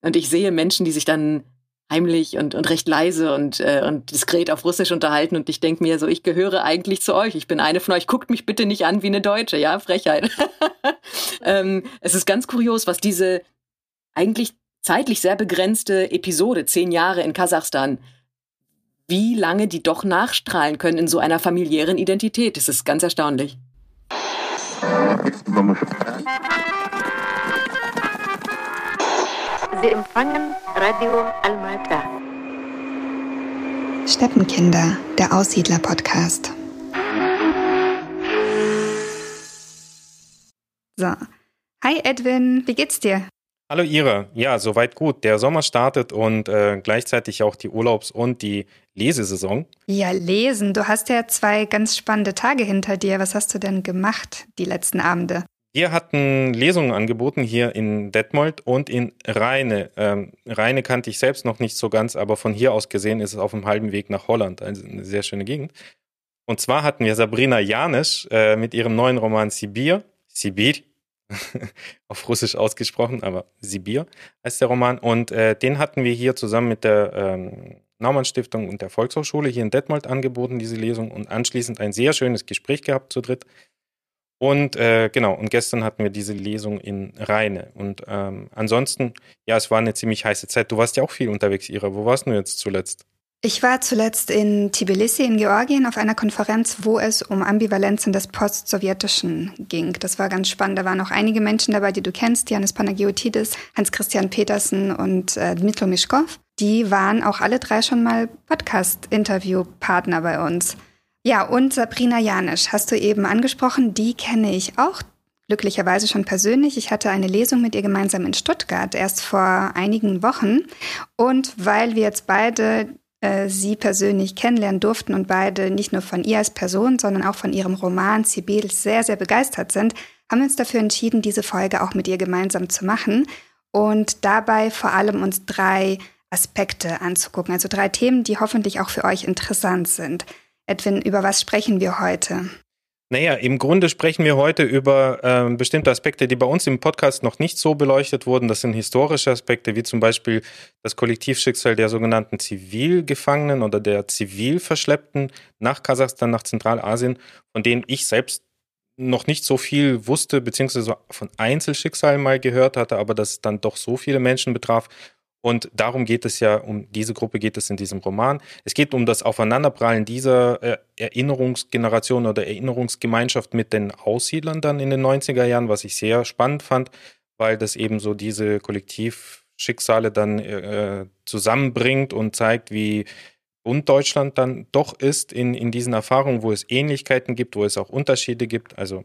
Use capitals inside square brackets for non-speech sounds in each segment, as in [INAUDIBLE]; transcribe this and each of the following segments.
Und ich sehe Menschen, die sich dann heimlich und, und recht leise und, äh, und diskret auf Russisch unterhalten und ich denke mir so, ich gehöre eigentlich zu euch. Ich bin eine von euch. Guckt mich bitte nicht an wie eine Deutsche, ja, Frechheit. [LAUGHS] ähm, es ist ganz kurios, was diese eigentlich zeitlich sehr begrenzte Episode, zehn Jahre in Kasachstan, wie lange die doch nachstrahlen können in so einer familiären Identität. Das ist ganz erstaunlich. Sie empfangen Radio Almata. Steppenkinder, der Aussiedler-Podcast. So. Hi Edwin, wie geht's dir? Hallo Ira, ja, soweit gut. Der Sommer startet und äh, gleichzeitig auch die Urlaubs- und die Lesesaison. Ja, lesen. Du hast ja zwei ganz spannende Tage hinter dir. Was hast du denn gemacht die letzten Abende? Wir hatten Lesungen angeboten hier in Detmold und in Rheine. Ähm, Rheine kannte ich selbst noch nicht so ganz, aber von hier aus gesehen ist es auf dem halben Weg nach Holland. Also eine sehr schöne Gegend. Und zwar hatten wir Sabrina Janisch äh, mit ihrem neuen Roman Sibir, Sibir, [LAUGHS] auf Russisch ausgesprochen, aber Sibir heißt der Roman. Und äh, den hatten wir hier zusammen mit der ähm, Naumann Stiftung und der Volkshochschule hier in Detmold angeboten, diese Lesung, und anschließend ein sehr schönes Gespräch gehabt zu dritt. Und äh, genau, und gestern hatten wir diese Lesung in Rheine. Und ähm, ansonsten, ja, es war eine ziemlich heiße Zeit. Du warst ja auch viel unterwegs, Ira. Wo warst du jetzt zuletzt? Ich war zuletzt in Tbilisi in Georgien auf einer Konferenz, wo es um Ambivalenzen des Postsowjetischen ging. Das war ganz spannend. Da waren auch einige Menschen dabei, die du kennst, Janis Panagiotidis, Hans-Christian Petersen und äh, Dmitro Mischkov. Die waren auch alle drei schon mal Podcast-Interview-Partner bei uns. Ja, und Sabrina Janisch hast du eben angesprochen, die kenne ich auch glücklicherweise schon persönlich. Ich hatte eine Lesung mit ihr gemeinsam in Stuttgart erst vor einigen Wochen. Und weil wir jetzt beide äh, sie persönlich kennenlernen durften und beide nicht nur von ihr als Person, sondern auch von ihrem Roman Sibyl sehr, sehr begeistert sind, haben wir uns dafür entschieden, diese Folge auch mit ihr gemeinsam zu machen und dabei vor allem uns drei Aspekte anzugucken, also drei Themen, die hoffentlich auch für euch interessant sind. Edwin, über was sprechen wir heute? Naja, im Grunde sprechen wir heute über äh, bestimmte Aspekte, die bei uns im Podcast noch nicht so beleuchtet wurden. Das sind historische Aspekte, wie zum Beispiel das Kollektivschicksal der sogenannten Zivilgefangenen oder der Zivilverschleppten nach Kasachstan, nach Zentralasien, von denen ich selbst noch nicht so viel wusste, beziehungsweise von Einzelschicksalen mal gehört hatte, aber das dann doch so viele Menschen betraf und darum geht es ja, um diese Gruppe geht es in diesem Roman. Es geht um das Aufeinanderprallen dieser äh, Erinnerungsgeneration oder Erinnerungsgemeinschaft mit den Aussiedlern dann in den 90er Jahren, was ich sehr spannend fand, weil das eben so diese Kollektivschicksale dann äh, zusammenbringt und zeigt, wie bunt Deutschland dann doch ist in, in diesen Erfahrungen, wo es Ähnlichkeiten gibt, wo es auch Unterschiede gibt. Also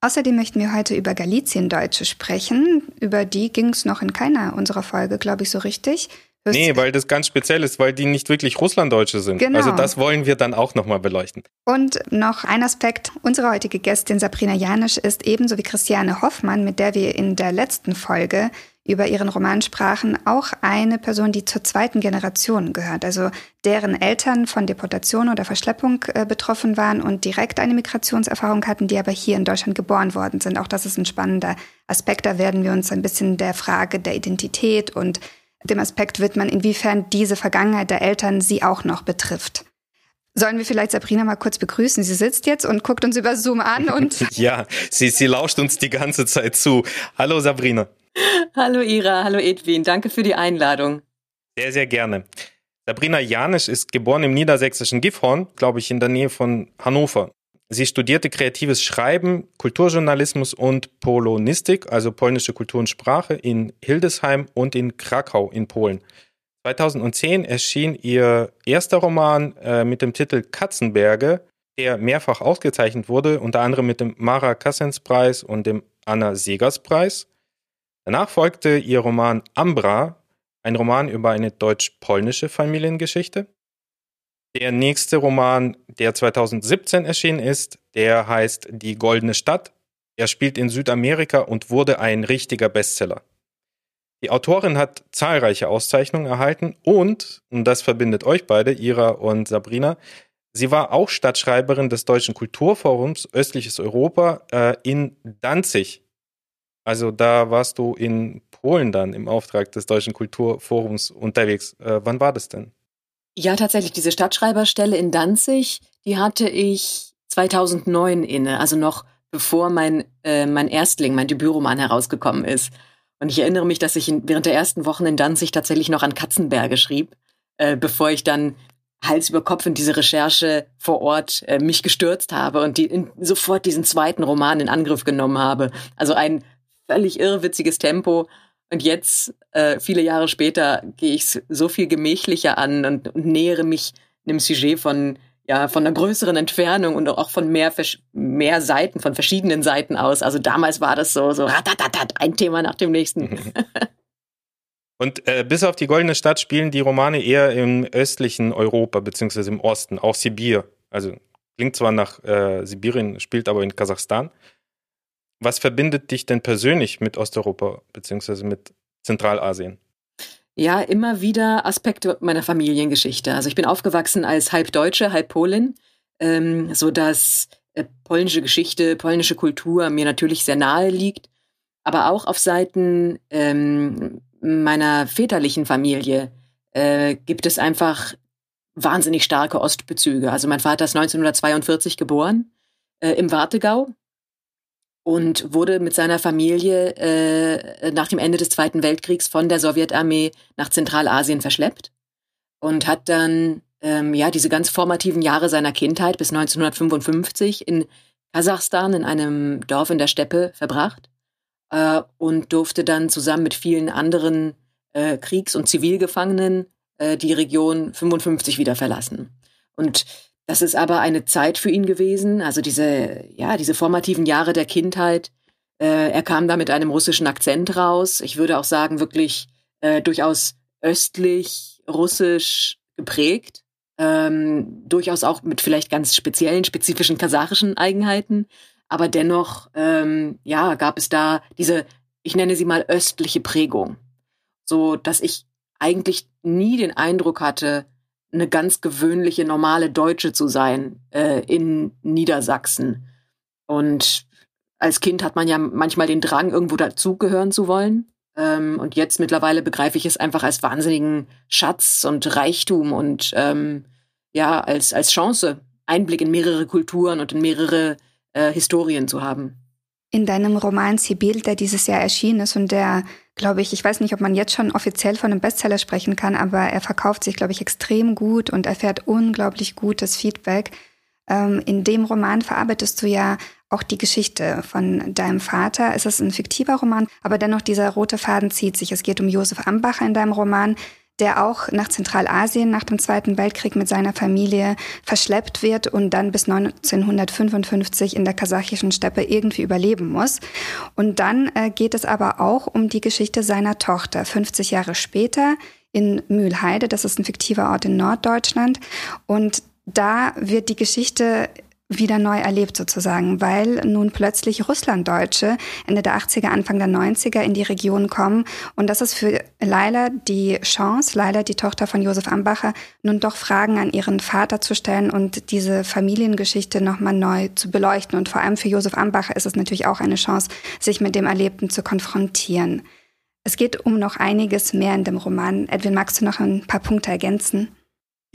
Außerdem möchten wir heute über Galiziendeutsche sprechen. Über die ging es noch in keiner unserer Folge, glaube ich, so richtig. Hörst nee, weil das ganz speziell ist, weil die nicht wirklich Russlanddeutsche sind. Genau. Also das wollen wir dann auch nochmal beleuchten. Und noch ein Aspekt. Unsere heutige Gästin Sabrina Janisch ist ebenso wie Christiane Hoffmann, mit der wir in der letzten Folge über ihren Roman sprachen, auch eine Person, die zur zweiten Generation gehört, also deren Eltern von Deportation oder Verschleppung äh, betroffen waren und direkt eine Migrationserfahrung hatten, die aber hier in Deutschland geboren worden sind. Auch das ist ein spannender Aspekt. Da werden wir uns ein bisschen der Frage der Identität und dem Aspekt widmen, inwiefern diese Vergangenheit der Eltern sie auch noch betrifft. Sollen wir vielleicht Sabrina mal kurz begrüßen? Sie sitzt jetzt und guckt uns über Zoom an und. [LAUGHS] ja, sie, sie lauscht uns die ganze Zeit zu. Hallo Sabrina. [LAUGHS] Hallo Ira, hallo Edwin, danke für die Einladung. Sehr, sehr gerne. Sabrina Janisch ist geboren im niedersächsischen Gifhorn, glaube ich, in der Nähe von Hannover. Sie studierte kreatives Schreiben, Kulturjournalismus und Polonistik, also polnische Kultur und Sprache, in Hildesheim und in Krakau in Polen. 2010 erschien ihr erster Roman äh, mit dem Titel Katzenberge, der mehrfach ausgezeichnet wurde, unter anderem mit dem Mara Kassens Preis und dem Anna Segers Preis. Danach folgte ihr Roman Ambra, ein Roman über eine deutsch-polnische Familiengeschichte. Der nächste Roman, der 2017 erschienen ist, der heißt Die Goldene Stadt. Er spielt in Südamerika und wurde ein richtiger Bestseller. Die Autorin hat zahlreiche Auszeichnungen erhalten und, und das verbindet euch beide, Ira und Sabrina, sie war auch Stadtschreiberin des Deutschen Kulturforums Östliches Europa äh, in Danzig Also da warst du in Polen dann im Auftrag des Deutschen Kulturforums unterwegs. Äh, wann war das denn? Ja, tatsächlich, diese Stadtschreiberstelle in Danzig, die hatte ich 2009 inne, also noch bevor mein, äh, mein Erstling, mein Debütroman herausgekommen ist. Und ich erinnere mich, dass ich in, während der ersten Wochen in Danzig tatsächlich noch an Katzenberge schrieb, äh, bevor ich dann Hals über Kopf in diese Recherche vor Ort äh, mich gestürzt habe und die in, sofort diesen zweiten Roman in Angriff genommen habe. Also ein völlig irrwitziges Tempo. Und jetzt, äh, viele Jahre später, gehe ich es so viel gemächlicher an und, und nähere mich einem Sujet von ja von einer größeren Entfernung und auch von mehr mehr Seiten, von verschiedenen Seiten aus. Also damals war das so so ratatatat, ein Thema nach dem nächsten. [LAUGHS] Und äh, bis auf die Goldene Stadt spielen die Romane eher im östlichen Europa beziehungsweise im Osten, auch Sibir. Also klingt zwar nach äh, Sibirien, spielt aber in Kasachstan. Was verbindet dich denn persönlich mit Osteuropa beziehungsweise mit Zentralasien? Ja, immer wieder Aspekte meiner Familiengeschichte. Also ich bin aufgewachsen als halb Deutsche, halb Polin, ähm, so dass äh, polnische Geschichte, polnische Kultur mir natürlich sehr nahe liegt, aber auch auf Seiten ähm, meiner väterlichen Familie äh, gibt es einfach wahnsinnig starke Ostbezüge. Also mein Vater ist 1942 geboren äh, im Wartegau und wurde mit seiner Familie äh, nach dem Ende des Zweiten Weltkriegs von der Sowjetarmee nach Zentralasien verschleppt und hat dann ähm, ja diese ganz formativen Jahre seiner Kindheit bis 1955 in Kasachstan in einem Dorf in der Steppe verbracht äh, und durfte dann zusammen mit vielen anderen äh, Kriegs- und Zivilgefangenen äh, die Region 55 wieder verlassen. Und das ist aber eine Zeit für ihn gewesen, also diese, ja, diese formativen Jahre der Kindheit. Äh, er kam da mit einem russischen Akzent raus. Ich würde auch sagen, wirklich äh, durchaus östlich, russisch geprägt. Ähm, durchaus auch mit vielleicht ganz speziellen, spezifischen kasachischen Eigenheiten. Aber dennoch, ähm, ja, gab es da diese, ich nenne sie mal östliche Prägung. So, dass ich eigentlich nie den Eindruck hatte, eine ganz gewöhnliche, normale Deutsche zu sein äh, in Niedersachsen. Und als Kind hat man ja manchmal den Drang, irgendwo dazugehören zu wollen. Ähm, und jetzt mittlerweile begreife ich es einfach als wahnsinnigen Schatz und Reichtum und ähm, ja, als, als Chance, Einblick in mehrere Kulturen und in mehrere äh, Historien zu haben. In deinem Roman Sibyl, der dieses Jahr erschienen ist und der glaube ich, ich weiß nicht, ob man jetzt schon offiziell von einem Bestseller sprechen kann, aber er verkauft sich, glaube ich, extrem gut und erfährt unglaublich gutes Feedback. Ähm, in dem Roman verarbeitest du ja auch die Geschichte von deinem Vater. Es ist ein fiktiver Roman, aber dennoch dieser rote Faden zieht sich. Es geht um Josef Ambacher in deinem Roman, der auch nach Zentralasien nach dem Zweiten Weltkrieg mit seiner Familie verschleppt wird und dann bis 1955 in der kasachischen Steppe irgendwie überleben muss. Und dann äh, geht es aber auch um die Geschichte seiner Tochter. 50 Jahre später in Mühlheide, das ist ein fiktiver Ort in Norddeutschland. Und da wird die Geschichte wieder neu erlebt sozusagen, weil nun plötzlich Russlanddeutsche Ende der 80er, Anfang der 90er in die Region kommen. Und das ist für Leila die Chance, Leila, die Tochter von Josef Ambacher, nun doch Fragen an ihren Vater zu stellen und diese Familiengeschichte nochmal neu zu beleuchten. Und vor allem für Josef Ambacher ist es natürlich auch eine Chance, sich mit dem Erlebten zu konfrontieren. Es geht um noch einiges mehr in dem Roman. Edwin, magst du noch ein paar Punkte ergänzen?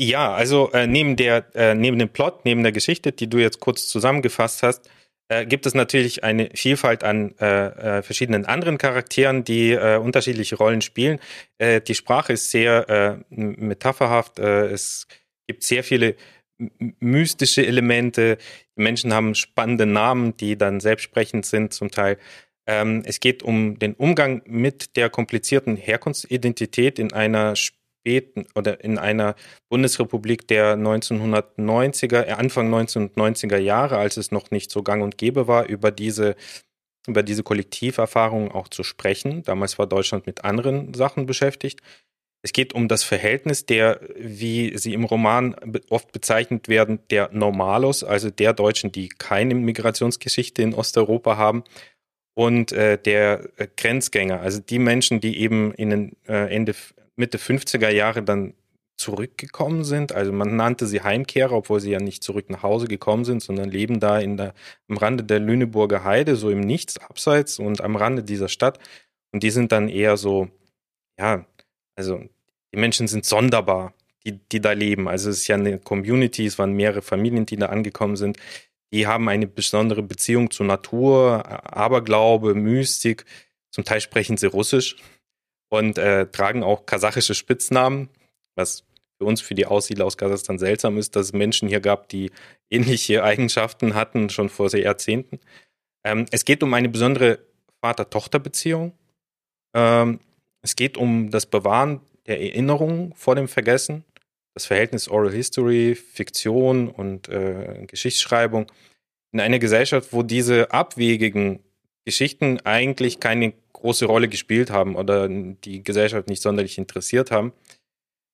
Ja, also äh, neben der, äh, neben dem Plot, neben der Geschichte, die du jetzt kurz zusammengefasst hast, äh, gibt es natürlich eine Vielfalt an äh, äh, verschiedenen anderen Charakteren, die äh, unterschiedliche Rollen spielen. Die Sprache ist sehr metapherhaft. Es gibt sehr viele mystische Elemente. Die Menschen haben spannende Namen, die dann selbstsprechend sind zum Teil. Ähm, es geht um den Umgang mit der komplizierten Herkunftsidentität in einer späten oder in einer Bundesrepublik der 1990er, äh, Anfang 1990er Jahre, als es noch nicht so gang und gäbe war, über diese über diese Kollektiverfahrungen auch zu sprechen. Damals war Deutschland mit anderen Sachen beschäftigt. Es geht um das Verhältnis der, wie sie im Roman oft bezeichnet werden, der Normalos, also der Deutschen, die keine Migrationsgeschichte in Osteuropa haben, und äh, der äh, Grenzgänger, also die Menschen, die eben in den äh, Ende Mitte 50er Jahre dann zurückgekommen sind. Also man nannte sie Heimkehrer, obwohl sie ja nicht zurück nach Hause gekommen sind, sondern leben da in der, am Rande der Lüneburger Heide, so im Nichts, abseits und am Rande dieser Stadt. Und die sind dann eher so, ja, also die Menschen sind sonderbar, die, die da leben. Also es ist ja eine Community, es waren mehrere Familien, die da angekommen sind. Die haben eine besondere Beziehung zur Natur, Aberglaube, Mystik. Zum Teil sprechen sie Russisch und äh, tragen auch kasachische Spitznamen, was für uns, für die Aussiedler aus Kasachstan seltsam ist, dass es Menschen hier gab, die [LAUGHS] ähnliche Eigenschaften hatten, schon vor sehr Jahrzehnten. Ähm, es geht um eine besondere Vater-Tochter-Beziehung. Ähm, es geht um das Bewahren der Erinnerung vor dem Vergessen, das Verhältnis Oral History, Fiktion und äh, Geschichtsschreibung in einer Gesellschaft, wo diese abwegigen Geschichten eigentlich keine große Rolle gespielt haben oder die Gesellschaft nicht sonderlich interessiert haben.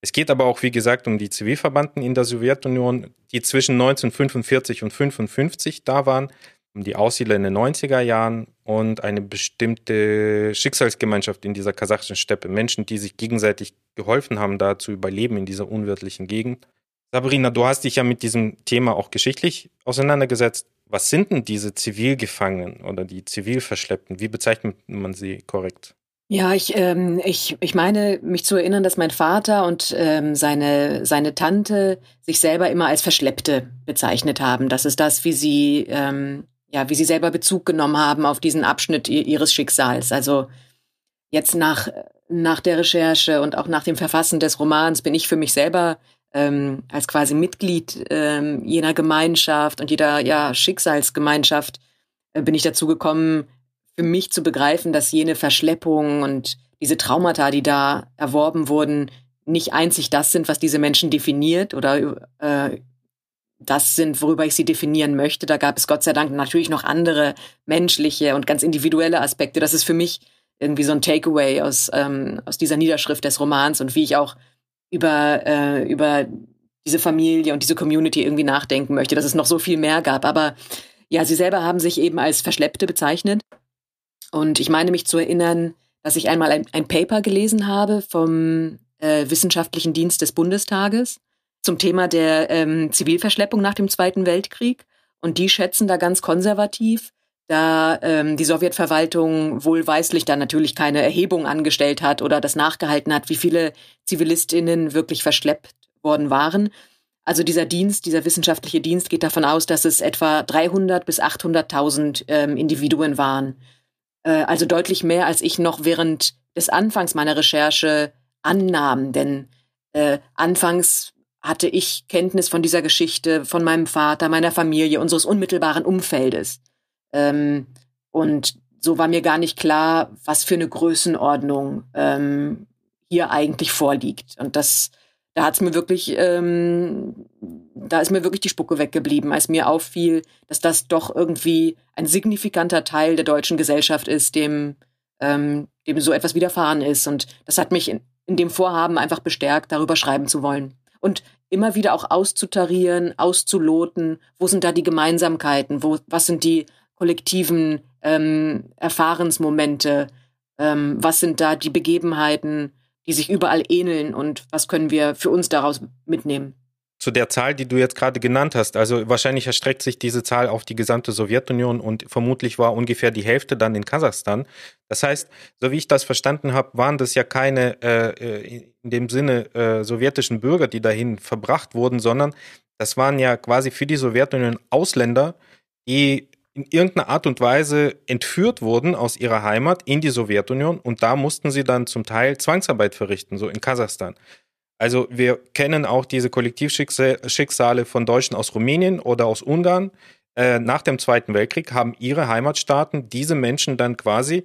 Es geht aber auch, wie gesagt, um die Zivilverbanden in der Sowjetunion, die zwischen 1945 und 1955 da waren, um die Aussiedler in den 90er Jahren und eine bestimmte Schicksalsgemeinschaft in dieser kasachischen Steppe. Menschen, die sich gegenseitig geholfen haben, da zu überleben in dieser unwirtlichen Gegend. Sabrina, du hast dich ja mit diesem Thema auch geschichtlich auseinandergesetzt. Was sind denn diese Zivilgefangenen oder die Zivilverschleppten? Wie bezeichnet man sie korrekt? Ja, ich, ähm, ich, ich meine, mich zu erinnern, dass mein Vater und ähm, seine, seine Tante sich selber immer als Verschleppte bezeichnet haben. Das ist das, wie sie, ähm, ja, wie sie selber Bezug genommen haben auf diesen Abschnitt ihres Schicksals. Also jetzt nach, nach der Recherche und auch nach dem Verfassen des Romans bin ich für mich selber ähm, als quasi Mitglied ähm, jener Gemeinschaft und jeder ja, Schicksalsgemeinschaft äh, bin ich dazu gekommen, für mich zu begreifen, dass jene Verschleppung und diese Traumata, die da erworben wurden, nicht einzig das sind, was diese Menschen definiert oder äh, das sind, worüber ich sie definieren möchte. Da gab es Gott sei Dank natürlich noch andere menschliche und ganz individuelle Aspekte. Das ist für mich irgendwie so ein Takeaway aus, ähm, aus dieser Niederschrift des Romans und wie ich auch über, äh, über diese Familie und diese Community irgendwie nachdenken möchte, dass es noch so viel mehr gab. Aber ja, sie selber haben sich eben als Verschleppte bezeichnet. Und ich meine mich zu erinnern, dass ich einmal ein, ein Paper gelesen habe vom äh, Wissenschaftlichen Dienst des Bundestages zum Thema der ähm, Zivilverschleppung nach dem Zweiten Weltkrieg. Und die schätzen da ganz konservativ, da ähm, die Sowjetverwaltung wohlweislich da natürlich keine Erhebung angestellt hat oder das nachgehalten hat, wie viele Zivilistinnen wirklich verschleppt worden waren. Also dieser Dienst, dieser wissenschaftliche Dienst geht davon aus, dass es etwa 300 bis 800.000 ähm, Individuen waren. Äh, also deutlich mehr, als ich noch während des Anfangs meiner Recherche annahm. Denn äh, anfangs hatte ich Kenntnis von dieser Geschichte, von meinem Vater, meiner Familie, unseres unmittelbaren Umfeldes. Ähm, und so war mir gar nicht klar, was für eine Größenordnung ähm, hier eigentlich vorliegt. Und das da hat's mir wirklich, ähm, da ist mir wirklich die Spucke weggeblieben, als mir auffiel, dass das doch irgendwie ein signifikanter Teil der deutschen Gesellschaft ist, dem, ähm, dem so etwas widerfahren ist. Und das hat mich in, in dem Vorhaben einfach bestärkt, darüber schreiben zu wollen. Und immer wieder auch auszutarieren, auszuloten, wo sind da die Gemeinsamkeiten, wo, was sind die kollektiven ähm, Erfahrensmomente, ähm, was sind da die Begebenheiten, die sich überall ähneln und was können wir für uns daraus mitnehmen? Zu der Zahl, die du jetzt gerade genannt hast, also wahrscheinlich erstreckt sich diese Zahl auf die gesamte Sowjetunion und vermutlich war ungefähr die Hälfte dann in Kasachstan. Das heißt, so wie ich das verstanden habe, waren das ja keine äh, äh in dem Sinne äh, sowjetischen Bürger, die dahin verbracht wurden, sondern das waren ja quasi für die Sowjetunion Ausländer, die in irgendeiner Art und Weise entführt wurden aus ihrer Heimat in die Sowjetunion und da mussten sie dann zum Teil Zwangsarbeit verrichten, so in Kasachstan. Also wir kennen auch diese Kollektivschicksale von Deutschen aus Rumänien oder aus Ungarn. Äh, nach dem Zweiten Weltkrieg haben ihre Heimatstaaten diese Menschen dann quasi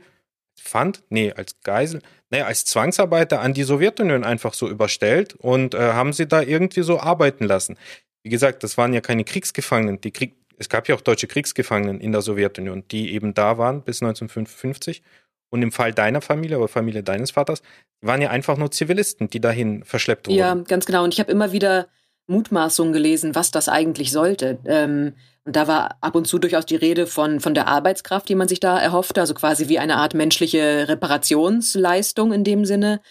Pfand, nee, als Geisel, nee, als Zwangsarbeiter an die Sowjetunion einfach so überstellt und äh, haben sie da irgendwie so arbeiten lassen. Wie gesagt, das waren ja keine Kriegsgefangenen. Die Krieg es gab ja auch deutsche Kriegsgefangenen in der Sowjetunion, die eben da waren bis 1955. Und im Fall deiner Familie oder Familie deines Vaters waren ja einfach nur Zivilisten, die dahin verschleppt wurden. Ja, ganz genau. Und ich habe immer wieder Mutmaßungen gelesen, was das eigentlich sollte. Ähm, und da war ab und zu durchaus die Rede von, von der Arbeitskraft, die man sich da erhoffte, also quasi wie eine Art menschliche Reparationsleistung in dem Sinne.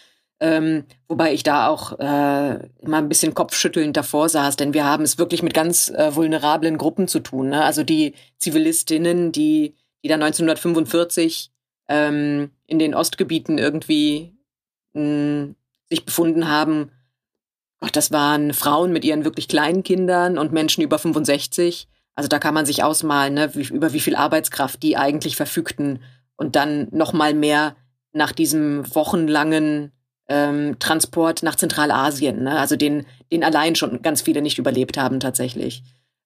Ähm, wobei ich da auch äh, immer ein bisschen kopfschüttelnd davor saß, denn wir haben es wirklich mit ganz äh, vulnerablen Gruppen zu tun. Ne? Also die Zivilistinnen, die, die da 1945 ähm, in den Ostgebieten irgendwie mh, sich befunden haben. Gott, das waren Frauen mit ihren wirklich kleinen Kindern und Menschen über 65. Also da kann man sich ausmalen, ne, wie, über wie viel Arbeitskraft die eigentlich verfügten und dann noch mal mehr nach diesem wochenlangen ähm, Transport nach Zentralasien, ne? also den, den allein schon ganz viele nicht überlebt haben tatsächlich.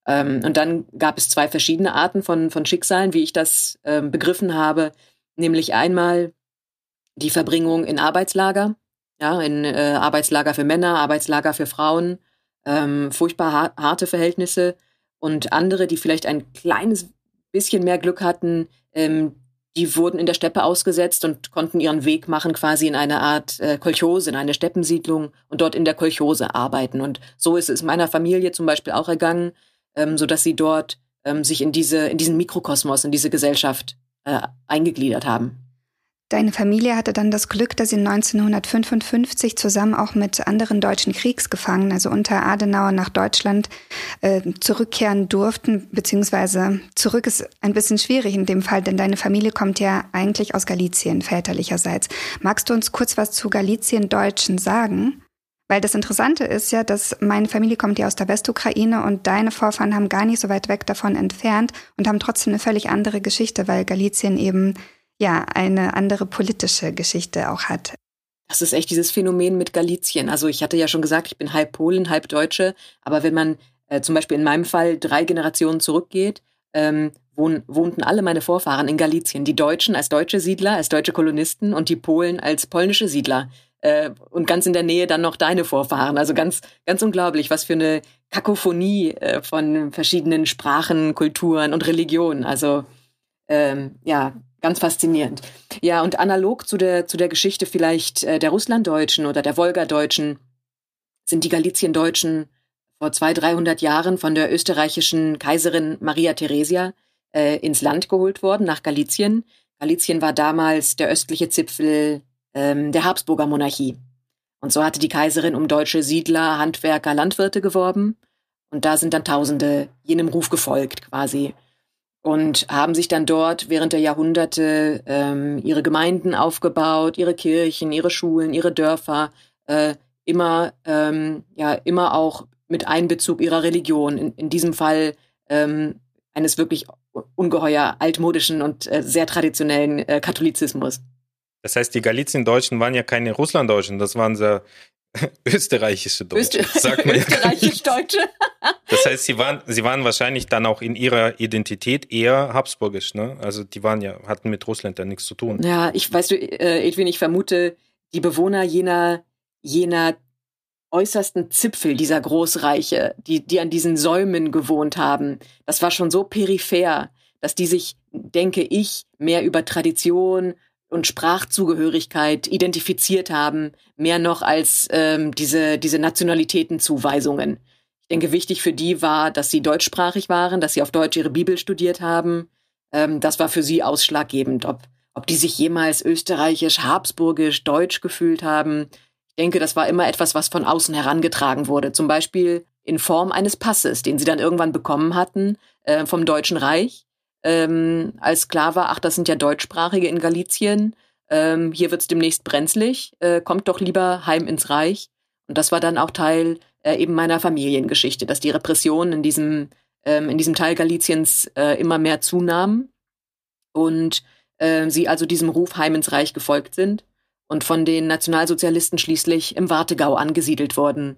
Ähm, und dann gab es zwei verschiedene Arten von, von Schicksalen, wie ich das ähm, begriffen habe, nämlich einmal die Verbringung in Arbeitslager, ja, in äh, Arbeitslager für Männer, Arbeitslager für Frauen, ähm, furchtbar harte Verhältnisse und andere, die vielleicht ein kleines bisschen mehr Glück hatten, ähm, die wurden in der Steppe ausgesetzt und konnten ihren Weg machen quasi in eine Art äh, Kolchose, in eine Steppensiedlung und dort in der Kolchose arbeiten. Und so ist es meiner Familie zum Beispiel auch ergangen, ähm, so dass sie dort ähm, sich in diese, in diesen Mikrokosmos, in diese Gesellschaft äh, eingegliedert haben. Deine Familie hatte dann das Glück, dass sie 1955 zusammen auch mit anderen deutschen Kriegsgefangenen, also unter Adenauer, nach Deutschland äh, zurückkehren durften, beziehungsweise zurück ist ein bisschen schwierig in dem Fall, denn deine Familie kommt ja eigentlich aus Galizien väterlicherseits. Magst du uns kurz was zu Galizien-Deutschen sagen? Weil das Interessante ist ja, dass meine Familie kommt ja aus der Westukraine und deine Vorfahren haben gar nicht so weit weg davon entfernt und haben trotzdem eine völlig andere Geschichte, weil Galizien eben ja eine andere politische Geschichte auch hat. Das ist echt dieses Phänomen mit Galizien. Also ich hatte ja schon gesagt, ich bin halb Polen, halb Deutsche. Aber wenn man äh, zum Beispiel in meinem Fall drei Generationen zurückgeht, ähm, wohn, wohnten alle meine Vorfahren in Galizien. Die Deutschen als deutsche Siedler, als deutsche Kolonisten und die Polen als polnische Siedler. Äh, und ganz in der Nähe dann noch deine Vorfahren. Also ganz, ganz unglaublich, was für eine Kakophonie äh, von verschiedenen Sprachen, Kulturen und Religionen. Also ähm, ja, Ganz faszinierend. Ja, und analog zu der, zu der Geschichte vielleicht äh, der Russlanddeutschen oder der Wolgadeutschen sind die Galiziendeutschen vor zwei, dreihundert Jahren von der österreichischen Kaiserin Maria Theresia äh, ins Land geholt worden, nach Galizien. Galizien war damals der östliche Zipfel ähm, der Habsburger Monarchie. Und so hatte die Kaiserin um deutsche Siedler, Handwerker, Landwirte geworben. Und da sind dann Tausende jenem Ruf gefolgt, quasi und haben sich dann dort während der Jahrhunderte ähm, ihre Gemeinden aufgebaut, ihre Kirchen, ihre Schulen, ihre Dörfer, äh, immer, ähm, ja, immer auch mit Einbezug ihrer Religion, in, in diesem Fall ähm, eines wirklich ungeheuer altmodischen und äh, sehr traditionellen äh, Katholizismus. Das heißt, die Galizien-Deutschen waren ja keine Russlanddeutschen, das waren sehr [LAUGHS] österreichische Deutsche. Öster sagt man [LAUGHS] Österreichisch-Deutsche. [LAUGHS] das heißt, sie waren, sie waren wahrscheinlich dann auch in ihrer Identität eher habsburgisch, ne? Also die waren ja, hatten mit Russland ja nichts zu tun. Ja, ich weißt du, äh, Edwin, ich vermute, die Bewohner jener, jener äußersten Zipfel dieser Großreiche, die, die an diesen Säumen gewohnt haben, das war schon so peripher, dass die sich, denke ich, mehr über Tradition, und Sprachzugehörigkeit identifiziert haben, mehr noch als ähm, diese, diese Nationalitätenzuweisungen. Ich denke, wichtig für die war, dass sie deutschsprachig waren, dass sie auf Deutsch ihre Bibel studiert haben. Ähm, das war für sie ausschlaggebend. Ob, ob die sich jemals österreichisch, habsburgisch, deutsch gefühlt haben. Ich denke, das war immer etwas, was von außen herangetragen wurde. Zum Beispiel in Form eines Passes, den sie dann irgendwann bekommen hatten äh, vom Deutschen Reich ähm, als klar war, ach, das sind ja Deutschsprachige in Galizien, ähm, hier wird's demnächst brenzlig, äh, kommt doch lieber heim ins Reich. Und das war dann auch Teil äh, eben meiner Familiengeschichte, dass die Repression in diesem, ähm, in diesem Teil Galiciens äh, immer mehr zunahmen und äh, sie also diesem Ruf heim ins Reich gefolgt sind und von den Nationalsozialisten schließlich im Wartegau angesiedelt wurden,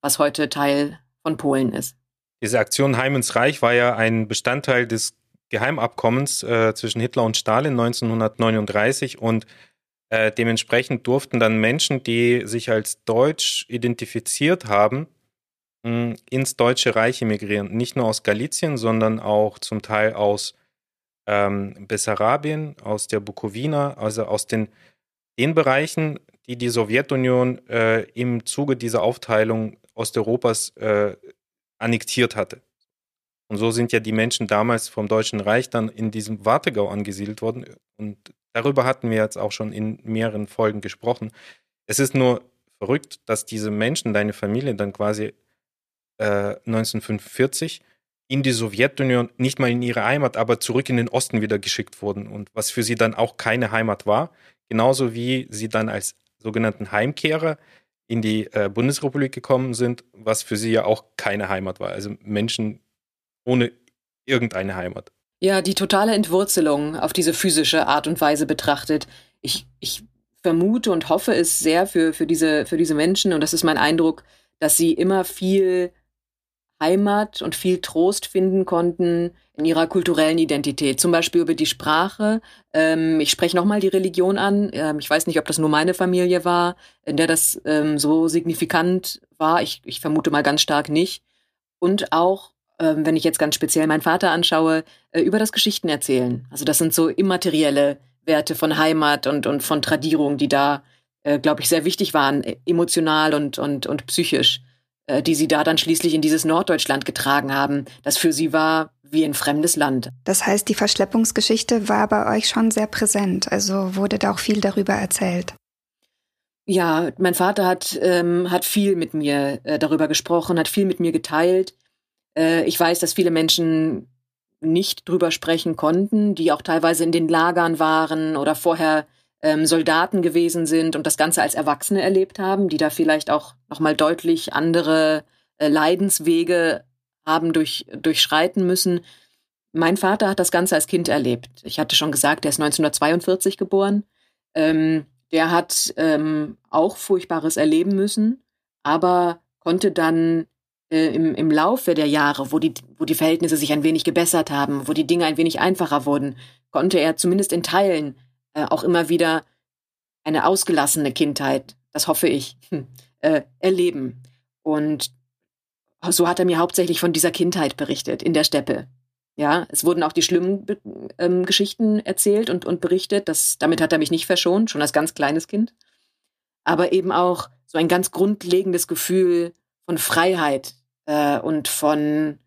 was heute Teil von Polen ist. Diese Aktion Heim ins Reich war ja ein Bestandteil des Geheimabkommens äh, zwischen Hitler und Stalin 1939 und äh, dementsprechend durften dann Menschen, die sich als deutsch identifiziert haben, mh, ins Deutsche Reich emigrieren. Nicht nur aus Galizien, sondern auch zum Teil aus ähm, Bessarabien, aus der Bukowina, also aus den, den Bereichen, die die Sowjetunion äh, im Zuge dieser Aufteilung Osteuropas äh, annektiert hatte. Und so sind ja die Menschen damals vom Deutschen Reich dann in diesem Wartegau angesiedelt worden. Und darüber hatten wir jetzt auch schon in mehreren Folgen gesprochen. Es ist nur verrückt, dass diese Menschen, deine Familie, dann quasi äh, 1945 in die Sowjetunion, nicht mal in ihre Heimat, aber zurück in den Osten wieder geschickt wurden und was für sie dann auch keine Heimat war, genauso wie sie dann als sogenannten Heimkehrer in die äh, Bundesrepublik gekommen sind, was für sie ja auch keine Heimat war. Also Menschen ohne irgendeine Heimat. Ja, die totale Entwurzelung auf diese physische Art und Weise betrachtet. Ich, ich vermute und hoffe es sehr für, für, diese, für diese Menschen und das ist mein Eindruck, dass sie immer viel Heimat und viel Trost finden konnten in ihrer kulturellen Identität, zum Beispiel über die Sprache. Ähm, ich spreche nochmal die Religion an. Ähm, ich weiß nicht, ob das nur meine Familie war, in der das ähm, so signifikant war. Ich, ich vermute mal ganz stark nicht. Und auch, wenn ich jetzt ganz speziell meinen Vater anschaue, äh, über das Geschichten erzählen. Also das sind so immaterielle Werte von Heimat und, und von Tradierung, die da, äh, glaube ich, sehr wichtig waren, e, emotional und, und, und psychisch. Äh, die sie da dann schließlich in dieses Norddeutschland getragen haben, das für sie war wie ein fremdes Land. Das heißt, die Verschleppungsgeschichte war bei euch schon sehr präsent, also wurde da auch viel darüber erzählt. Ja, mein Vater hat, ähm, hat viel mit mir äh, darüber gesprochen, hat viel mit mir geteilt. Äh, ich weiß, dass viele Menschen nicht drüber sprechen konnten, die auch teilweise in den Lagern waren oder vorher ähm, Soldaten gewesen sind und das Ganze als Erwachsene erlebt haben, die da vielleicht auch nochmal deutlich andere äh, Leidenswege haben durch, durchschreiten müssen. Mein Vater hat das Ganze als Kind erlebt. Ich hatte schon gesagt, er ist 1942 geboren. Ähm, der hat ähm, auch Furchtbares erleben müssen, aber konnte dann äh, im, im Laufe der Jahre, wo die, wo die Verhältnisse sich ein wenig gebessert haben, wo die Dinge ein wenig einfacher wurden, konnte er zumindest in Teilen äh, auch immer wieder eine ausgelassene Kindheit, das hoffe ich, äh, erleben. Und so hat er mir hauptsächlich von dieser Kindheit berichtet in der Steppe. Ja, es wurden auch die schlimmen ähm, Geschichten erzählt und, und berichtet. Das, damit hat er mich nicht verschont, schon als ganz kleines Kind. Aber eben auch so ein ganz grundlegendes Gefühl von Freiheit äh, und von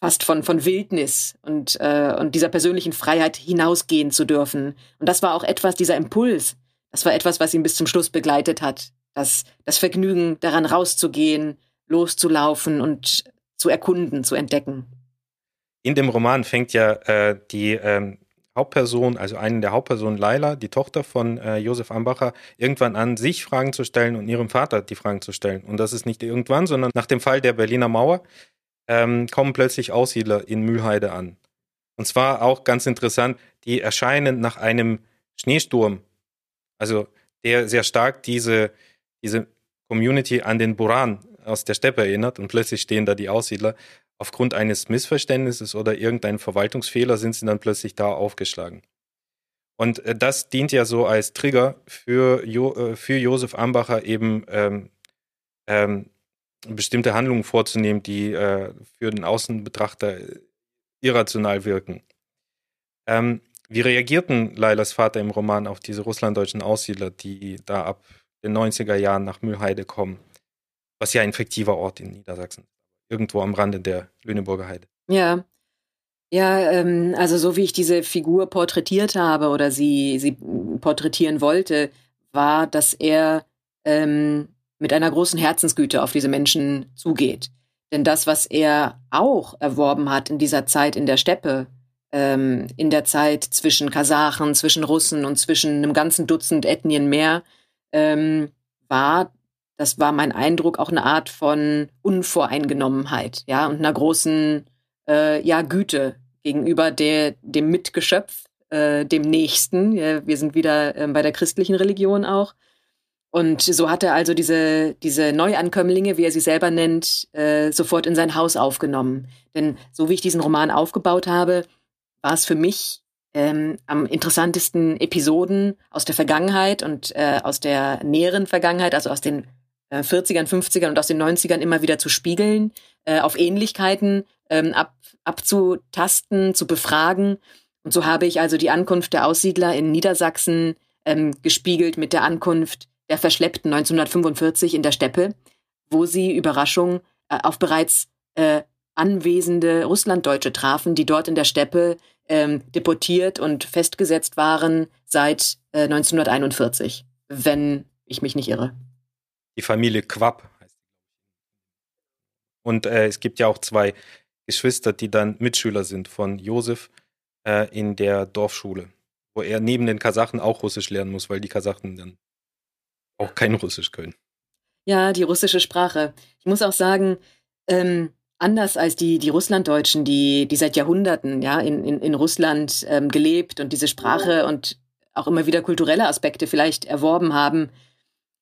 fast von, von Wildnis und, äh, und dieser persönlichen Freiheit hinausgehen zu dürfen. Und das war auch etwas, dieser Impuls, das war etwas, was ihn bis zum Schluss begleitet hat. Das, das Vergnügen, daran rauszugehen, loszulaufen und zu erkunden, zu entdecken. In dem Roman fängt ja äh, die ähm, Hauptperson, also eine der Hauptpersonen, Laila, die Tochter von äh, Josef Ambacher, irgendwann an, sich Fragen zu stellen und ihrem Vater die Fragen zu stellen. Und das ist nicht irgendwann, sondern nach dem Fall der Berliner Mauer ähm, kommen plötzlich Aussiedler in Mühlheide an. Und zwar auch ganz interessant, die erscheinen nach einem Schneesturm, also der sehr stark diese, diese Community an den Buran aus der Steppe erinnert und plötzlich stehen da die Aussiedler. Aufgrund eines Missverständnisses oder irgendeinem Verwaltungsfehler sind sie dann plötzlich da aufgeschlagen. Und äh, das dient ja so als Trigger für, jo, äh, für Josef Ambacher eben ähm, ähm, bestimmte Handlungen vorzunehmen, die äh, für den Außenbetrachter irrational wirken. Ähm, wie reagierten Lailas Vater im Roman auf diese russlanddeutschen Aussiedler, die da ab den 90er Jahren nach Mühlheide kommen? Was ja ein fiktiver Ort in Niedersachsen, irgendwo am Rande der Lüneburger Heide. Ja, ja, ähm, also so wie ich diese Figur porträtiert habe oder sie, sie porträtieren wollte, war, dass er ähm, mit einer großen Herzensgüte auf diese Menschen zugeht. Denn das, was er auch erworben hat in dieser Zeit in der Steppe, ähm, in der Zeit zwischen Kasachen, zwischen Russen und zwischen einem ganzen Dutzend Ethnien mehr, ähm, war, das war mein Eindruck, auch eine Art von Unvoreingenommenheit, ja, und einer großen, äh, ja, Güte gegenüber der, dem Mitgeschöpf, äh, dem Nächsten. Wir sind wieder äh, bei der christlichen Religion auch. Und so hat er also diese, diese Neuankömmlinge, wie er sie selber nennt, äh, sofort in sein Haus aufgenommen. Denn so wie ich diesen Roman aufgebaut habe, war es für mich ähm, am interessantesten Episoden aus der Vergangenheit und äh, aus der näheren Vergangenheit, also aus den 40ern, 50ern und aus den 90ern immer wieder zu spiegeln, äh, auf Ähnlichkeiten ähm, ab, abzutasten, zu befragen. Und so habe ich also die Ankunft der Aussiedler in Niedersachsen ähm, gespiegelt mit der Ankunft der Verschleppten 1945 in der Steppe, wo sie Überraschung äh, auf bereits äh, anwesende Russlanddeutsche trafen, die dort in der Steppe ähm, deportiert und festgesetzt waren seit äh, 1941, wenn ich mich nicht irre. Die Familie Quapp Und äh, es gibt ja auch zwei Geschwister, die dann Mitschüler sind von Josef äh, in der Dorfschule, wo er neben den Kasachen auch Russisch lernen muss, weil die Kasachen dann auch kein Russisch können. Ja, die russische Sprache. Ich muss auch sagen, ähm, anders als die, die Russlanddeutschen, die, die seit Jahrhunderten ja, in, in, in Russland ähm, gelebt und diese Sprache und auch immer wieder kulturelle Aspekte vielleicht erworben haben,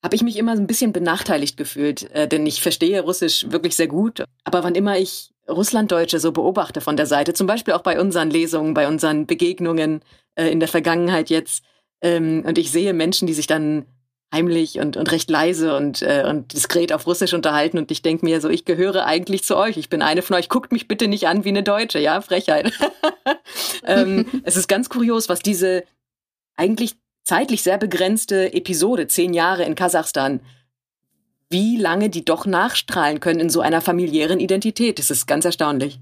habe ich mich immer ein bisschen benachteiligt gefühlt, äh, denn ich verstehe Russisch wirklich sehr gut. Aber wann immer ich Russlanddeutsche so beobachte von der Seite, zum Beispiel auch bei unseren Lesungen, bei unseren Begegnungen äh, in der Vergangenheit jetzt, ähm, und ich sehe Menschen, die sich dann heimlich und, und recht leise und, äh, und diskret auf Russisch unterhalten und ich denke mir so, ich gehöre eigentlich zu euch. Ich bin eine von euch. Guckt mich bitte nicht an wie eine Deutsche, ja, Frechheit. [LAUGHS] ähm, es ist ganz kurios, was diese eigentlich zeitlich sehr begrenzte Episode, zehn Jahre in Kasachstan, wie lange die doch nachstrahlen können in so einer familiären Identität. Das ist ganz erstaunlich.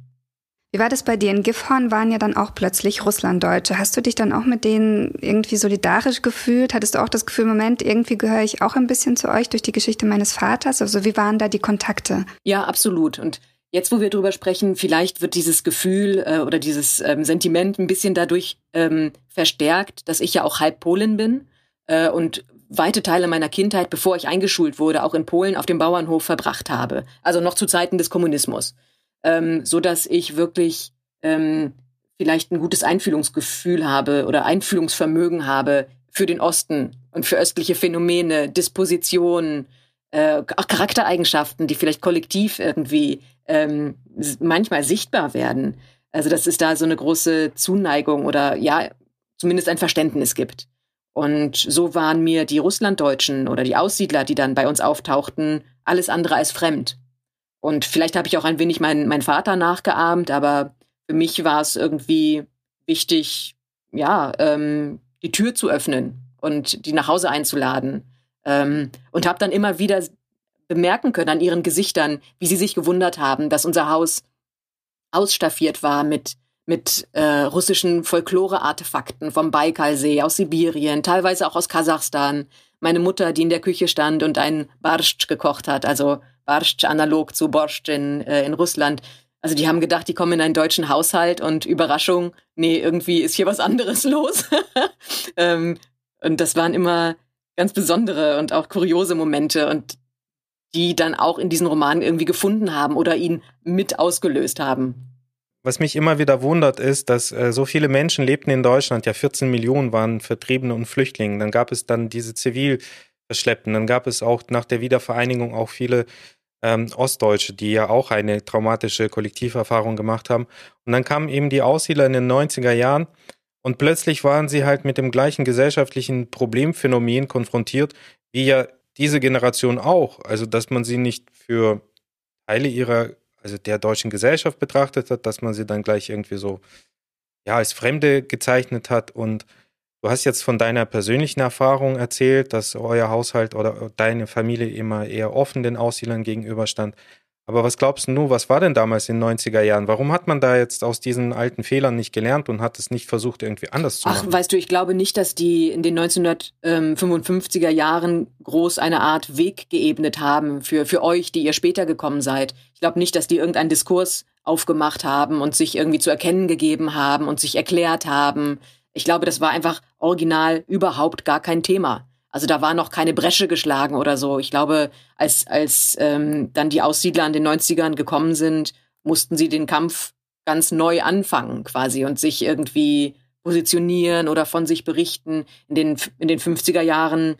Wie war das bei dir? In Gifhorn waren ja dann auch plötzlich Russlanddeutsche. Hast du dich dann auch mit denen irgendwie solidarisch gefühlt? Hattest du auch das Gefühl, Moment, irgendwie gehöre ich auch ein bisschen zu euch durch die Geschichte meines Vaters? Also wie waren da die Kontakte? Ja, absolut. Und jetzt, wo wir drüber sprechen, vielleicht wird dieses Gefühl äh, oder dieses ähm, Sentiment ein bisschen dadurch ähm, verstärkt, dass ich ja auch halb Polin bin äh, und weite Teile meiner Kindheit, bevor ich eingeschult wurde, auch in Polen auf dem Bauernhof verbracht habe. Also noch zu Zeiten des Kommunismus ähm, so dass ich wirklich ähm, vielleicht ein gutes Einfühlungsgefühl habe oder Einfühlungsvermögen habe für den Osten und für östliche Phänomene, Dispositionen, äh, auch Charaktereigenschaften, die vielleicht kollektiv irgendwie ähm, manchmal sichtbar werden. Also dass es da so eine große Zuneigung oder ja, zumindest ein Verständnis gibt. Und so waren mir die Russlanddeutschen oder die Aussiedler, die dann bei uns auftauchten, alles andere als fremd. Und vielleicht habe ich auch ein wenig meinen mein Vater nachgeahmt, aber für mich war es irgendwie wichtig, ja, ähm, die Tür zu öffnen und die nach Hause einzuladen. Ähm, und habe dann immer wieder bemerken können an ihren Gesichtern, wie sie sich gewundert haben, dass unser Haus ausstaffiert war mit mit äh, russischen Folklore-Artefakten vom Baikalsee, aus Sibirien, teilweise auch aus Kasachstan. Meine Mutter, die in der Küche stand und einen Barsch gekocht hat, also Barsch analog zu Borscht in, äh, in Russland. Also die haben gedacht, die kommen in einen deutschen Haushalt und Überraschung, nee, irgendwie ist hier was anderes [LAUGHS] los. ähm, und das waren immer ganz besondere und auch kuriose Momente und die dann auch in diesen Romanen irgendwie gefunden haben oder ihn mit ausgelöst haben. Was mich immer wieder wundert, ist, dass äh, so viele Menschen lebten in Deutschland, ja 14 Millionen waren Vertriebene und Flüchtlinge. Dann gab es dann diese Zivilverschleppten, dann gab es auch nach der Wiedervereinigung auch viele ähm, Ostdeutsche, die ja auch eine traumatische Kollektiverfahrung gemacht haben. Und dann kamen eben die Aussiedler in den 90er Jahren und plötzlich waren sie halt mit dem gleichen gesellschaftlichen Problemphänomen konfrontiert, wie ja diese Generation auch. Also, dass man sie nicht für Teile ihrer, also der deutschen Gesellschaft betrachtet hat, dass man sie dann gleich irgendwie so, ja, als Fremde gezeichnet hat und Du hast jetzt von deiner persönlichen Erfahrung erzählt, dass euer Haushalt oder deine Familie immer eher offen den Aussiedlern gegenüberstand. Aber was glaubst du, was war denn damals in den 90er Jahren? Warum hat man da jetzt aus diesen alten Fehlern nicht gelernt und hat es nicht versucht, irgendwie anders zu machen? Ach, weißt du, ich glaube nicht, dass die in den 1955er Jahren groß eine Art Weg geebnet haben für, für euch, die ihr später gekommen seid. Ich glaube nicht, dass die irgendeinen Diskurs aufgemacht haben und sich irgendwie zu erkennen gegeben haben und sich erklärt haben. Ich glaube, das war einfach original überhaupt gar kein Thema. Also da war noch keine Bresche geschlagen oder so. Ich glaube, als, als ähm, dann die Aussiedler in den 90ern gekommen sind, mussten sie den Kampf ganz neu anfangen quasi und sich irgendwie positionieren oder von sich berichten. In den, in den 50er Jahren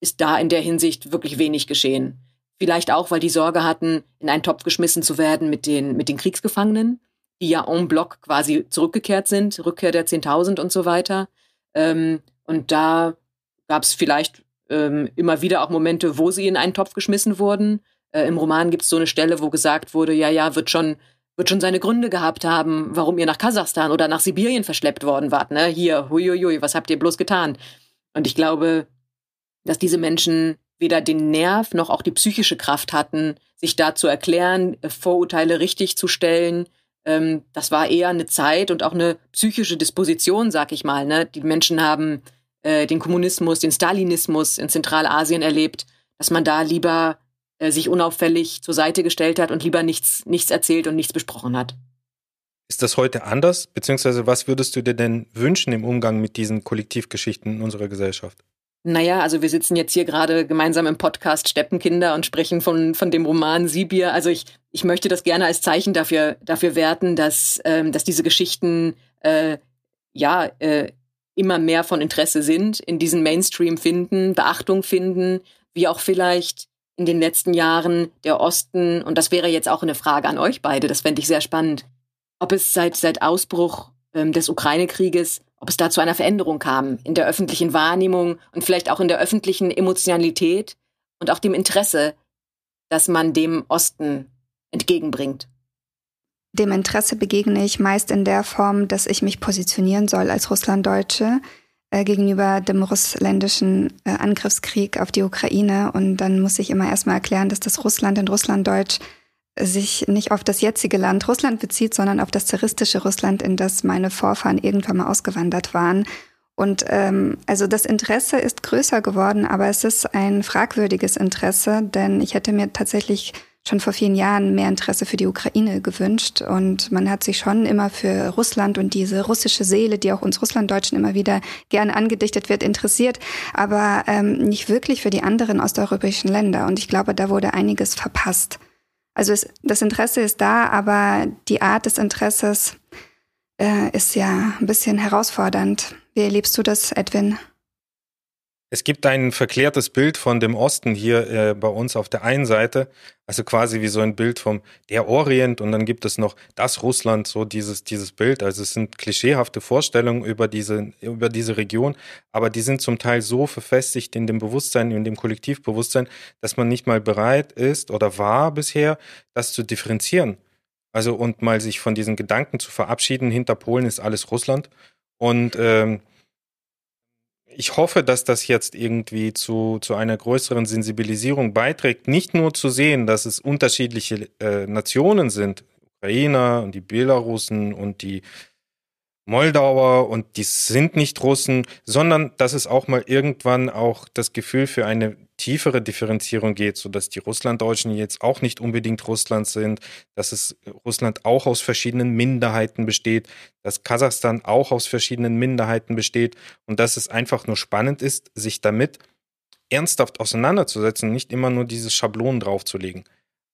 ist da in der Hinsicht wirklich wenig geschehen. Vielleicht auch, weil die Sorge hatten, in einen Topf geschmissen zu werden mit den, mit den Kriegsgefangenen die ja en bloc quasi zurückgekehrt sind, Rückkehr der 10.000 und so weiter. Ähm, und da gab es vielleicht ähm, immer wieder auch Momente, wo sie in einen Topf geschmissen wurden. Äh, Im Roman gibt es so eine Stelle, wo gesagt wurde, ja, ja, wird schon, wird schon seine Gründe gehabt haben, warum ihr nach Kasachstan oder nach Sibirien verschleppt worden wart. Ne? Hier, huiuiui, was habt ihr bloß getan? Und ich glaube, dass diese Menschen weder den Nerv noch auch die psychische Kraft hatten, sich da zu erklären, Vorurteile richtig zu stellen, ähm, das war eher eine Zeit und auch eine psychische Disposition, sag ich mal. Ne? Die Menschen haben äh, den Kommunismus, den Stalinismus in Zentralasien erlebt, dass man da lieber äh, sich unauffällig zur Seite gestellt hat und lieber nichts, nichts erzählt und nichts besprochen hat. Ist das heute anders? Beziehungsweise was würdest du dir denn wünschen im Umgang mit diesen Kollektivgeschichten in unserer Gesellschaft? Naja, also wir sitzen jetzt hier gerade gemeinsam im Podcast Steppenkinder und sprechen von, von dem Roman Sibir. Also ich, ich möchte das gerne als Zeichen dafür, dafür werten, dass, ähm, dass diese Geschichten äh, ja äh, immer mehr von Interesse sind, in diesen Mainstream finden, Beachtung finden, wie auch vielleicht in den letzten Jahren der Osten, und das wäre jetzt auch eine Frage an euch beide, das fände ich sehr spannend, ob es seit, seit Ausbruch ähm, des Ukraine-Krieges ob es da zu einer Veränderung kam in der öffentlichen Wahrnehmung und vielleicht auch in der öffentlichen Emotionalität und auch dem Interesse, das man dem Osten entgegenbringt. Dem Interesse begegne ich meist in der Form, dass ich mich positionieren soll als Russlanddeutsche äh, gegenüber dem russländischen äh, Angriffskrieg auf die Ukraine. Und dann muss ich immer erstmal erklären, dass das Russland in Russlanddeutsch sich nicht auf das jetzige Land Russland bezieht, sondern auf das zaristische Russland, in das meine Vorfahren irgendwann mal ausgewandert waren. Und ähm, also das Interesse ist größer geworden, aber es ist ein fragwürdiges Interesse, denn ich hätte mir tatsächlich schon vor vielen Jahren mehr Interesse für die Ukraine gewünscht. Und man hat sich schon immer für Russland und diese russische Seele, die auch uns Russlanddeutschen immer wieder gerne angedichtet wird, interessiert, aber ähm, nicht wirklich für die anderen osteuropäischen Länder. Und ich glaube, da wurde einiges verpasst. Also es, das Interesse ist da, aber die Art des Interesses äh, ist ja ein bisschen herausfordernd. Wie erlebst du das, Edwin? Es gibt ein verklärtes Bild von dem Osten hier äh, bei uns auf der einen Seite, also quasi wie so ein Bild vom der Orient und dann gibt es noch das Russland, so dieses dieses Bild. Also es sind klischeehafte Vorstellungen über diese über diese Region, aber die sind zum Teil so verfestigt in dem Bewusstsein, in dem Kollektivbewusstsein, dass man nicht mal bereit ist oder war bisher, das zu differenzieren. Also und mal sich von diesen Gedanken zu verabschieden. Hinter Polen ist alles Russland und ähm, ich hoffe, dass das jetzt irgendwie zu, zu einer größeren Sensibilisierung beiträgt, nicht nur zu sehen, dass es unterschiedliche äh, Nationen sind, Ukrainer und die Belarusen und die Moldauer und die sind nicht Russen, sondern dass es auch mal irgendwann auch das Gefühl für eine tiefere Differenzierung geht, so dass die Russlanddeutschen jetzt auch nicht unbedingt Russland sind, dass es Russland auch aus verschiedenen Minderheiten besteht, dass Kasachstan auch aus verschiedenen Minderheiten besteht und dass es einfach nur spannend ist, sich damit ernsthaft auseinanderzusetzen, nicht immer nur diese Schablonen draufzulegen.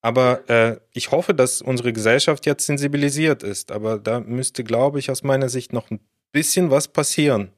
Aber äh, ich hoffe, dass unsere Gesellschaft jetzt sensibilisiert ist. Aber da müsste, glaube ich, aus meiner Sicht noch ein bisschen was passieren.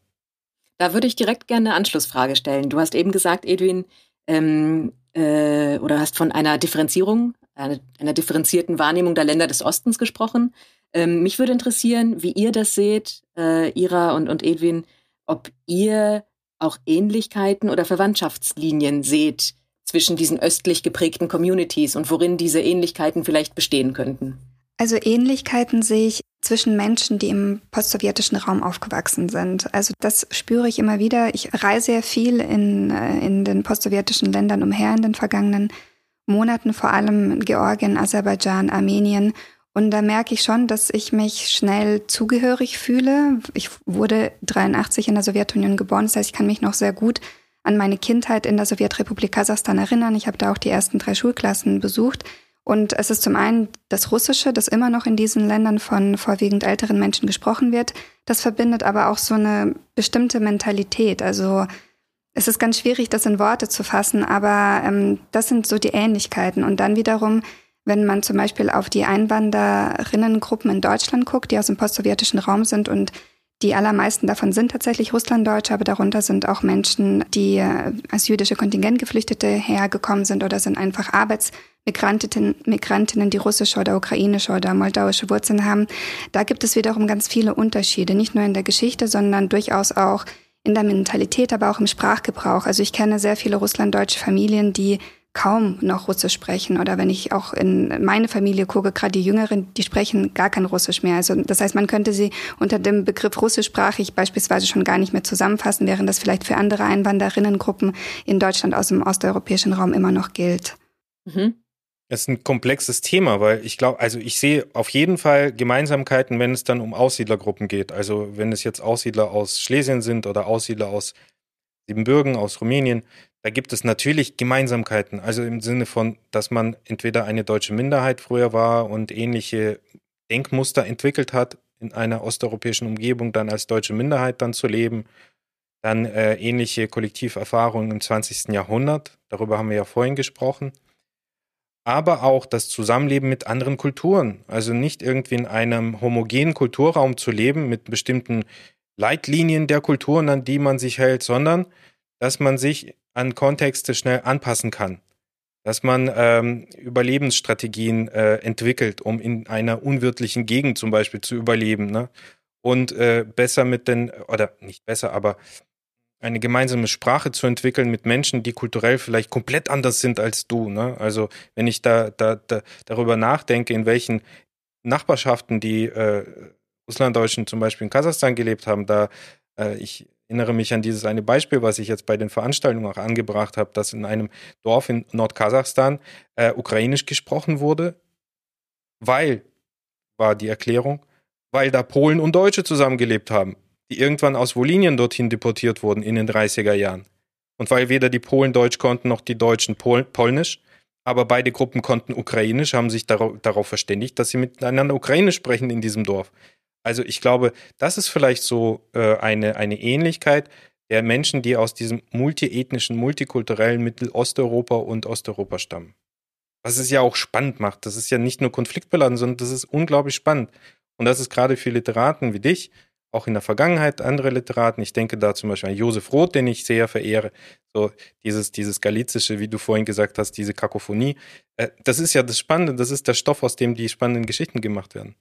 Da würde ich direkt gerne eine Anschlussfrage stellen. Du hast eben gesagt, Edwin, ähm, äh, oder hast von einer Differenzierung, einer, einer, differenzierten Wahrnehmung der Länder des Ostens gesprochen. Ähm, mich würde interessieren, wie ihr das seht, äh, Ira und, und Edwin, ob ihr auch Ähnlichkeiten oder Verwandtschaftslinien seht zwischen diesen östlich geprägten Communities und worin diese Ähnlichkeiten vielleicht bestehen könnten. Also Ähnlichkeiten sehe ich zwischen Menschen, die im postsowjetischen Raum aufgewachsen sind. Also das spüre ich immer wieder. Ich reise ja viel in, äh, in den postsowjetischen Ländern umher in den vergangenen Monaten, vor allem Georgien, Aserbaidschan, Armenien. Und da merke ich schon, dass ich mich schnell zugehörig fühle. Ich wurde 83 in der Sowjetunion geboren, das heißt, ich kann mich noch sehr gut an meine Kindheit in der Sowjetrepublik Kasachstan erinnern. Ich habe da auch die ersten drei Schulklassen besucht. Und es ist zum einen das Russische, das immer noch in diesen Ländern von vorwiegend älteren Menschen gesprochen wird. Das verbindet aber auch so eine bestimmte Mentalität. Also es ist ganz schwierig, das in Worte zu fassen, aber ähm, das sind so die Ähnlichkeiten. Und dann wiederum, wenn man zum Beispiel auf die Einwanderinnengruppen in Deutschland guckt, die aus dem postsowjetischen Raum sind und die allermeisten davon sind tatsächlich Russlanddeutsche, aber darunter sind auch Menschen, die äh, als jüdische Kontingentgeflüchtete hergekommen sind oder sind einfach Arbeitsmigrantinnen, Migrantinnen, die russische oder ukrainische oder moldauische Wurzeln haben. Da gibt es wiederum ganz viele Unterschiede, nicht nur in der Geschichte, sondern durchaus auch in der Mentalität, aber auch im Sprachgebrauch. Also ich kenne sehr viele russlanddeutsche Familien, die kaum noch Russisch sprechen. Oder wenn ich auch in meine Familie gucke, gerade die Jüngeren, die sprechen gar kein Russisch mehr. Also das heißt, man könnte sie unter dem Begriff russischsprachig beispielsweise schon gar nicht mehr zusammenfassen, während das vielleicht für andere Einwanderinnengruppen in Deutschland aus dem osteuropäischen Raum immer noch gilt. Mhm. Das ist ein komplexes Thema, weil ich glaube, also ich sehe auf jeden Fall Gemeinsamkeiten, wenn es dann um Aussiedlergruppen geht. Also wenn es jetzt Aussiedler aus Schlesien sind oder Aussiedler aus Siebenbürgen, aus Rumänien. Da gibt es natürlich Gemeinsamkeiten. Also im Sinne von, dass man entweder eine deutsche Minderheit früher war und ähnliche Denkmuster entwickelt hat, in einer osteuropäischen Umgebung dann als deutsche Minderheit dann zu leben. Dann äh, ähnliche Kollektiverfahrungen im 20. Jahrhundert. Darüber haben wir ja vorhin gesprochen aber auch das Zusammenleben mit anderen Kulturen. Also nicht irgendwie in einem homogenen Kulturraum zu leben mit bestimmten Leitlinien der Kulturen, an die man sich hält, sondern dass man sich an Kontexte schnell anpassen kann. Dass man ähm, Überlebensstrategien äh, entwickelt, um in einer unwirtlichen Gegend zum Beispiel zu überleben. Ne? Und äh, besser mit den, oder nicht besser, aber eine gemeinsame Sprache zu entwickeln mit Menschen, die kulturell vielleicht komplett anders sind als du. Ne? Also wenn ich da, da, da darüber nachdenke, in welchen Nachbarschaften die äh, Russlanddeutschen zum Beispiel in Kasachstan gelebt haben, da äh, ich erinnere mich an dieses eine Beispiel, was ich jetzt bei den Veranstaltungen auch angebracht habe, dass in einem Dorf in Nordkasachstan äh, ukrainisch gesprochen wurde, weil, war die Erklärung, weil da Polen und Deutsche zusammengelebt haben die irgendwann aus Wolinien dorthin deportiert wurden in den 30er Jahren. Und weil weder die Polen Deutsch konnten noch die Deutschen Pol Polnisch, aber beide Gruppen konnten Ukrainisch, haben sich darauf, darauf verständigt, dass sie miteinander Ukrainisch sprechen in diesem Dorf. Also ich glaube, das ist vielleicht so äh, eine, eine Ähnlichkeit der Menschen, die aus diesem multiethnischen, multikulturellen Mittelosteuropa und Osteuropa stammen. Was es ja auch spannend macht. Das ist ja nicht nur konfliktbeladen, sondern das ist unglaublich spannend. Und das ist gerade für Literaten wie dich auch in der Vergangenheit andere Literaten. Ich denke da zum Beispiel an Josef Roth, den ich sehr verehre. So dieses, dieses galizische, wie du vorhin gesagt hast, diese Kakophonie. Äh, das ist ja das Spannende, das ist der Stoff, aus dem die spannenden Geschichten gemacht werden.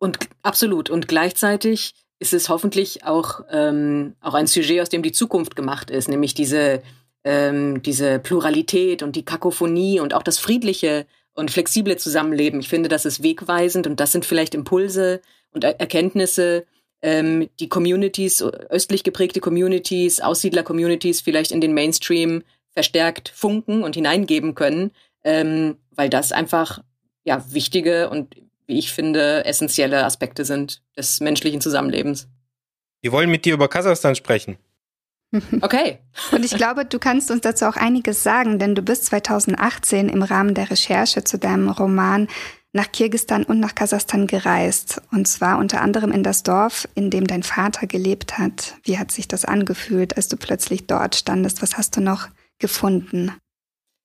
Und absolut. Und gleichzeitig ist es hoffentlich auch, ähm, auch ein Sujet, aus dem die Zukunft gemacht ist, nämlich diese, ähm, diese Pluralität und die Kakophonie und auch das friedliche und flexible Zusammenleben. Ich finde, das ist wegweisend und das sind vielleicht Impulse und er Erkenntnisse, ähm, die Communities, östlich geprägte Communities, Aussiedler-Communities vielleicht in den Mainstream verstärkt funken und hineingeben können, ähm, weil das einfach ja wichtige und wie ich finde essentielle Aspekte sind des menschlichen Zusammenlebens. Wir wollen mit dir über Kasachstan sprechen. [LAUGHS] Okay. Und ich glaube, du kannst uns dazu auch einiges sagen, denn du bist 2018 im Rahmen der Recherche zu deinem Roman nach Kirgistan und nach Kasachstan gereist. Und zwar unter anderem in das Dorf, in dem dein Vater gelebt hat. Wie hat sich das angefühlt, als du plötzlich dort standest? Was hast du noch gefunden?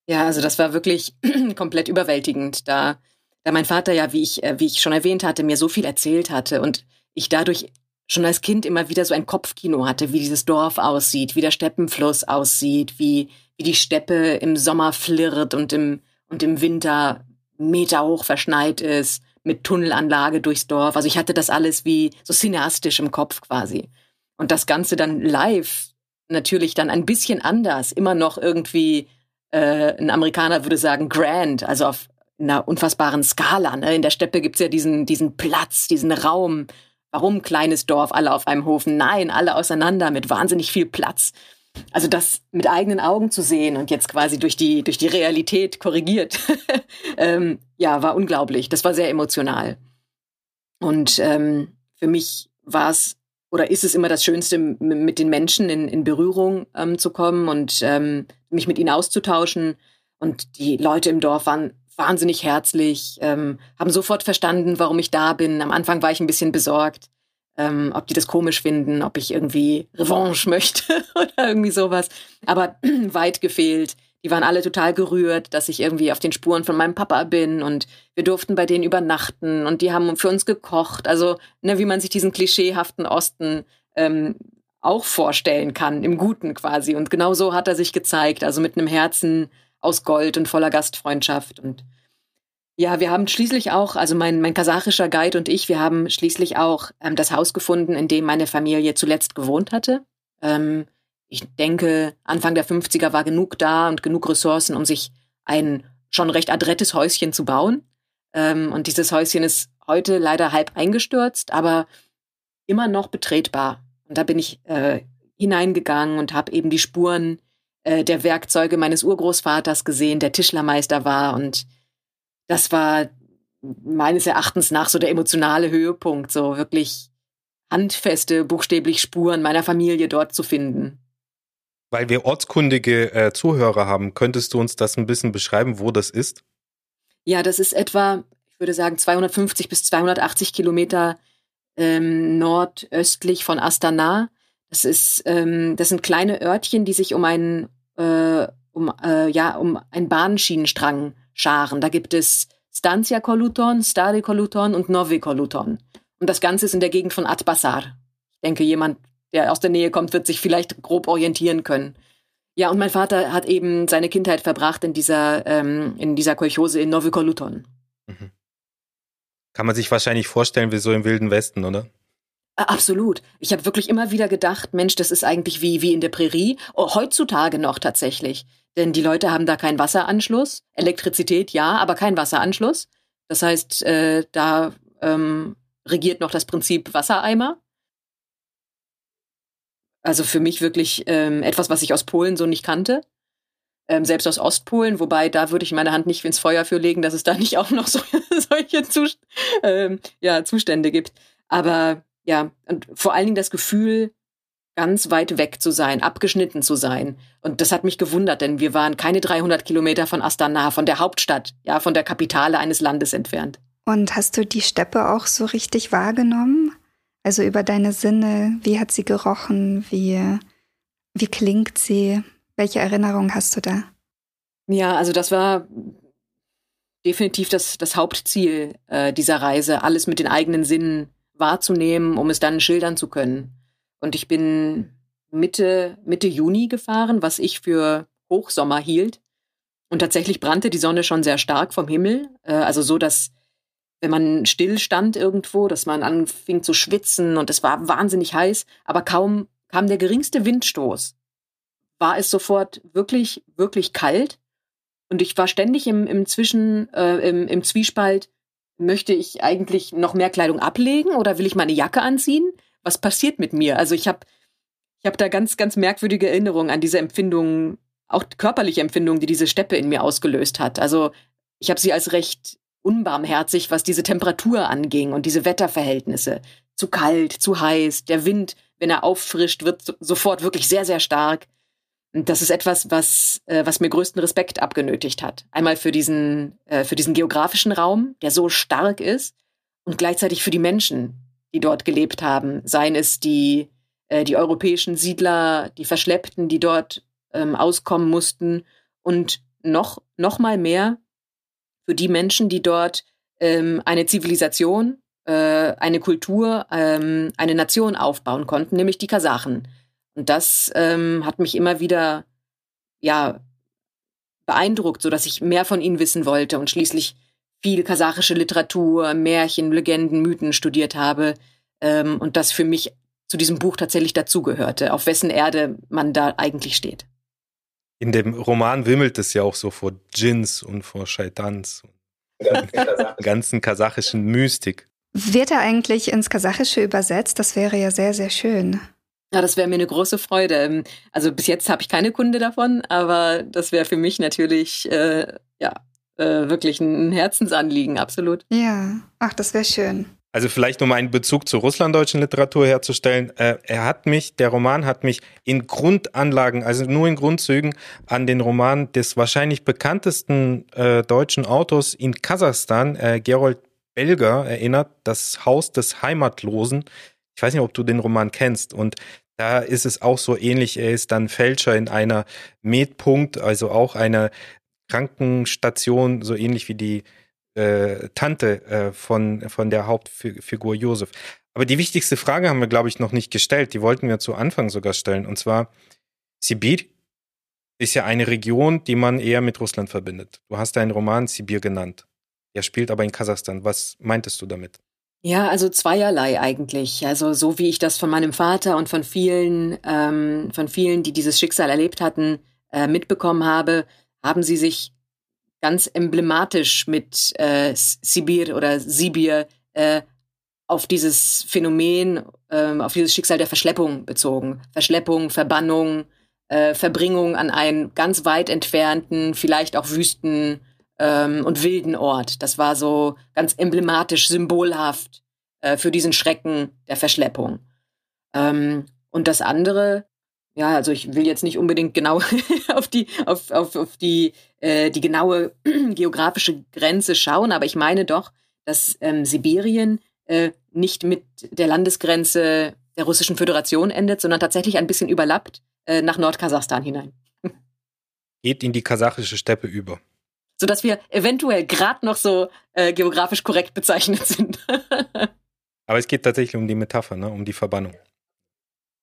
Ja, also das war wirklich [CLEARS THROAT] komplett überwältigend, da, da mein Vater ja, wie ich, äh, wie ich schon erwähnt hatte, mir so viel erzählt hatte und ich dadurch schon als Kind immer wieder so ein Kopfkino hatte, wie dieses Dorf aussieht, wie der Steppenfluss aussieht, wie, wie die Steppe im Sommer flirrt und im, und im Winter Meter hoch verschneit ist, mit Tunnelanlage durchs Dorf. Also ich hatte das alles wie so cineastisch im Kopf quasi. Und das Ganze dann live natürlich dann ein bisschen anders, immer noch irgendwie, äh, ein Amerikaner würde sagen, grand, also auf einer unfassbaren Skala. Ne? In der Steppe gibt's ja diesen, diesen Platz, diesen Raum. Warum kleines Dorf, alle auf einem Hofen? Nein, alle auseinander mit wahnsinnig viel Platz. Also das mit eigenen Augen zu sehen und jetzt quasi durch die, durch die Realität korrigiert, [LAUGHS] ähm, ja, war unglaublich. Das war sehr emotional. Und ähm, für mich war es oder ist es immer das Schönste, mit den Menschen in, in Berührung ähm, zu kommen und ähm, mich mit ihnen auszutauschen. Und die Leute im Dorf waren wahnsinnig herzlich, ähm, haben sofort verstanden, warum ich da bin. Am Anfang war ich ein bisschen besorgt ähm, ob die das komisch finden, ob ich irgendwie Revanche [LAUGHS] möchte oder irgendwie sowas. Aber [CLEARS THROAT] weit gefehlt. Die waren alle total gerührt, dass ich irgendwie auf den Spuren von meinem Papa bin und wir durften bei denen übernachten und die haben für uns gekocht. Also, ne, wie man sich diesen klischeehaften Osten ähm, auch vorstellen kann, im Guten quasi. Und genau so hat er sich gezeigt, also mit einem Herzen aus Gold und voller Gastfreundschaft. Und ja, wir haben schließlich auch, also mein, mein kasachischer Guide und ich, wir haben schließlich auch ähm, das Haus gefunden, in dem meine Familie zuletzt gewohnt hatte. Ähm, ich denke, Anfang der 50er war genug da und genug Ressourcen, um sich ein schon recht adrettes Häuschen zu bauen. Ähm, und dieses Häuschen ist heute leider halb eingestürzt, aber immer noch betretbar. Und da bin ich äh, hineingegangen und habe eben die Spuren äh, der Werkzeuge meines Urgroßvaters gesehen, der Tischlermeister war und das war meines Erachtens nach so der emotionale Höhepunkt, so wirklich handfeste, buchstäblich Spuren meiner Familie dort zu finden. Weil wir ortskundige äh, Zuhörer haben, könntest du uns das ein bisschen beschreiben, wo das ist? Ja, das ist etwa, ich würde sagen, 250 bis 280 Kilometer ähm, nordöstlich von Astana. Das ist, ähm, das sind kleine Örtchen, die sich um einen, äh, um, äh, ja, um einen Bahnschienenstrang scharen. Da gibt es Stancia Koluton, Stare Koluton und Novi Koluton. Und das Ganze ist in der Gegend von Atbasar. Ich denke, jemand, der aus der Nähe kommt, wird sich vielleicht grob orientieren können. Ja, und mein Vater hat eben seine Kindheit verbracht in dieser, ähm, in dieser Kolchose in Novi Koluton. Mhm. Kann man sich wahrscheinlich vorstellen, wie so im Wilden Westen, oder? Absolut. Ich habe wirklich immer wieder gedacht, Mensch, das ist eigentlich wie, wie in der Prärie. Oh, heutzutage noch tatsächlich. Denn die Leute haben da keinen Wasseranschluss. Elektrizität ja, aber kein Wasseranschluss. Das heißt, äh, da ähm, regiert noch das Prinzip Wassereimer. Also für mich wirklich ähm, etwas, was ich aus Polen so nicht kannte ähm, selbst aus Ostpolen, wobei da würde ich meine Hand nicht ins Feuer für legen, dass es da nicht auch noch so, [LAUGHS] solche Zust ähm, ja, Zustände gibt. Aber ja, und vor allen Dingen das Gefühl, ganz weit weg zu sein, abgeschnitten zu sein. Und das hat mich gewundert, denn wir waren keine 300 Kilometer von Astana, von der Hauptstadt, ja, von der Kapitale eines Landes entfernt. Und hast du die Steppe auch so richtig wahrgenommen? Also über deine Sinne, wie hat sie gerochen, wie, wie klingt sie? Welche Erinnerung hast du da? Ja, also das war definitiv das, das Hauptziel äh, dieser Reise, alles mit den eigenen Sinnen wahrzunehmen, um es dann schildern zu können. Und ich bin Mitte, Mitte Juni gefahren, was ich für Hochsommer hielt. Und tatsächlich brannte die Sonne schon sehr stark vom Himmel. Äh, also so, dass wenn man still stand irgendwo, dass man anfing zu schwitzen und es war wahnsinnig heiß, aber kaum kam der geringste Windstoß, war es sofort wirklich, wirklich kalt. Und ich war ständig im, im Zwischen, äh, im, im Zwiespalt, möchte ich eigentlich noch mehr Kleidung ablegen oder will ich meine Jacke anziehen? Was passiert mit mir? Also ich habe ich hab da ganz, ganz merkwürdige Erinnerungen an diese Empfindungen, auch körperliche Empfindungen, die diese Steppe in mir ausgelöst hat. Also ich habe sie als recht unbarmherzig, was diese Temperatur anging und diese Wetterverhältnisse. Zu kalt, zu heiß, der Wind, wenn er auffrischt, wird sofort wirklich sehr, sehr stark. Das ist etwas, was, äh, was mir größten Respekt abgenötigt hat. Einmal für diesen, äh, für diesen geografischen Raum, der so stark ist, und gleichzeitig für die Menschen, die dort gelebt haben. Seien es die, äh, die europäischen Siedler, die Verschleppten, die dort ähm, auskommen mussten, und noch, noch mal mehr für die Menschen, die dort ähm, eine Zivilisation, äh, eine Kultur, ähm, eine Nation aufbauen konnten, nämlich die Kasachen und das ähm, hat mich immer wieder, ja, beeindruckt, so dass ich mehr von ihnen wissen wollte und schließlich viel kasachische Literatur, Märchen, Legenden, Mythen studiert habe ähm, und das für mich zu diesem Buch tatsächlich dazugehörte, auf wessen Erde man da eigentlich steht. In dem Roman wimmelt es ja auch so vor Djinns und vor Shaitans, [LAUGHS] ganzen kasachischen Mystik. Wird er eigentlich ins Kasachische übersetzt? Das wäre ja sehr, sehr schön. Ja, das wäre mir eine große Freude. Ähm, also bis jetzt habe ich keine Kunde davon, aber das wäre für mich natürlich äh, ja äh, wirklich ein Herzensanliegen, absolut. Ja, ach, das wäre schön. Also vielleicht um einen Bezug zur russlanddeutschen Literatur herzustellen, äh, er hat mich, der Roman hat mich in Grundanlagen, also nur in Grundzügen, an den Roman des wahrscheinlich bekanntesten äh, deutschen Autors in Kasachstan, äh, Gerold Belger, erinnert, das Haus des Heimatlosen. Ich weiß nicht, ob du den Roman kennst. Und da ist es auch so ähnlich. Er ist dann Fälscher in einer Medpunkt, also auch einer Krankenstation, so ähnlich wie die äh, Tante äh, von, von der Hauptfigur Josef. Aber die wichtigste Frage haben wir, glaube ich, noch nicht gestellt. Die wollten wir zu Anfang sogar stellen. Und zwar, Sibir ist ja eine Region, die man eher mit Russland verbindet. Du hast deinen Roman Sibir genannt. Der spielt aber in Kasachstan. Was meintest du damit? Ja, also zweierlei eigentlich. Also so wie ich das von meinem Vater und von vielen, ähm, von vielen, die dieses Schicksal erlebt hatten, äh, mitbekommen habe, haben sie sich ganz emblematisch mit äh, Sibir oder Sibir äh, auf dieses Phänomen, äh, auf dieses Schicksal der Verschleppung bezogen. Verschleppung, Verbannung, äh, Verbringung an einen ganz weit entfernten, vielleicht auch Wüsten ähm, und wilden Ort. Das war so ganz emblematisch, symbolhaft äh, für diesen Schrecken der Verschleppung. Ähm, und das andere, ja, also ich will jetzt nicht unbedingt genau [LAUGHS] auf die, auf, auf, auf die, äh, die genaue [CLEARS THROAT] geografische Grenze schauen, aber ich meine doch, dass ähm, Sibirien äh, nicht mit der Landesgrenze der Russischen Föderation endet, sondern tatsächlich ein bisschen überlappt äh, nach Nordkasachstan hinein. Geht in die kasachische Steppe über. Sodass wir eventuell gerade noch so äh, geografisch korrekt bezeichnet sind. [LAUGHS] Aber es geht tatsächlich um die Metapher, ne? um die Verbannung.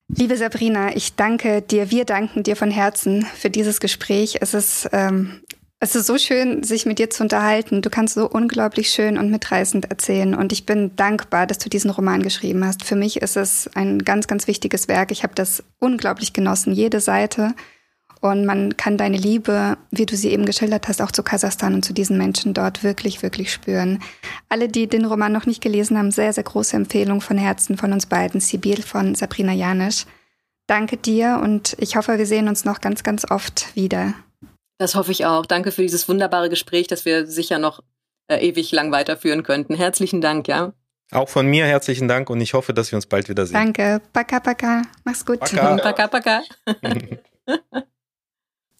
Liebe Sabrina, ich danke dir, wir danken dir von Herzen für dieses Gespräch. Es ist, ähm, es ist so schön, sich mit dir zu unterhalten. Du kannst so unglaublich schön und mitreißend erzählen. Und ich bin dankbar, dass du diesen Roman geschrieben hast. Für mich ist es ein ganz, ganz wichtiges Werk. Ich habe das unglaublich genossen, jede Seite. Und man kann deine Liebe, wie du sie eben geschildert hast, auch zu Kasachstan und zu diesen Menschen dort wirklich, wirklich spüren. Alle, die den Roman noch nicht gelesen haben, sehr, sehr große Empfehlung von Herzen von uns beiden. Sibyl von Sabrina Janisch. Danke dir und ich hoffe, wir sehen uns noch ganz, ganz oft wieder. Das hoffe ich auch. Danke für dieses wunderbare Gespräch, das wir sicher noch äh, ewig lang weiterführen könnten. Herzlichen Dank, ja. Auch von mir herzlichen Dank und ich hoffe, dass wir uns bald wiedersehen. Danke. Paka, paka. Mach's gut. Paka, paka. paka. [LAUGHS]